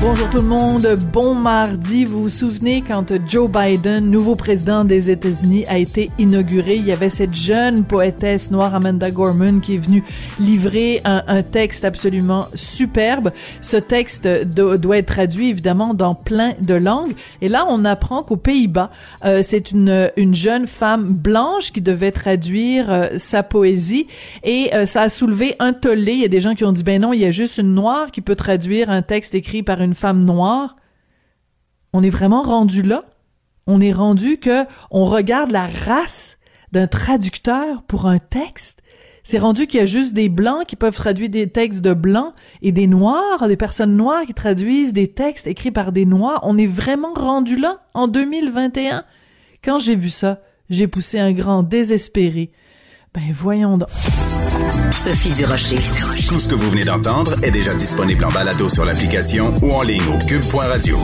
Bonjour tout le monde, bon mardi. Vous vous souvenez quand Joe Biden, nouveau président des États-Unis, a été inauguré, il y avait cette jeune poétesse noire Amanda Gorman qui est venue livrer un, texte absolument superbe. Ce texte do, doit être traduit évidemment dans plein de langues. Et là, on apprend qu'aux Pays-Bas, euh, c'est une, une jeune femme blanche qui devait traduire euh, sa poésie et euh, ça a soulevé un tollé. Il y a des gens qui ont dit ben non, il y a juste une noire qui peut traduire un texte écrit par une femme noire, on est vraiment rendu là. On est rendu que on regarde la race d'un traducteur pour un texte. C'est rendu qu'il y a juste des blancs qui peuvent traduire des textes de blancs et des noirs, des personnes noires qui traduisent des textes écrits par des noirs. On est vraiment rendu là en 2021. Quand j'ai vu ça, j'ai poussé un grand désespéré. Ben voyons donc. Sophie Durocher. Tout ce que vous venez d'entendre est déjà disponible en balado sur l'application ou en ligne au cube.radio.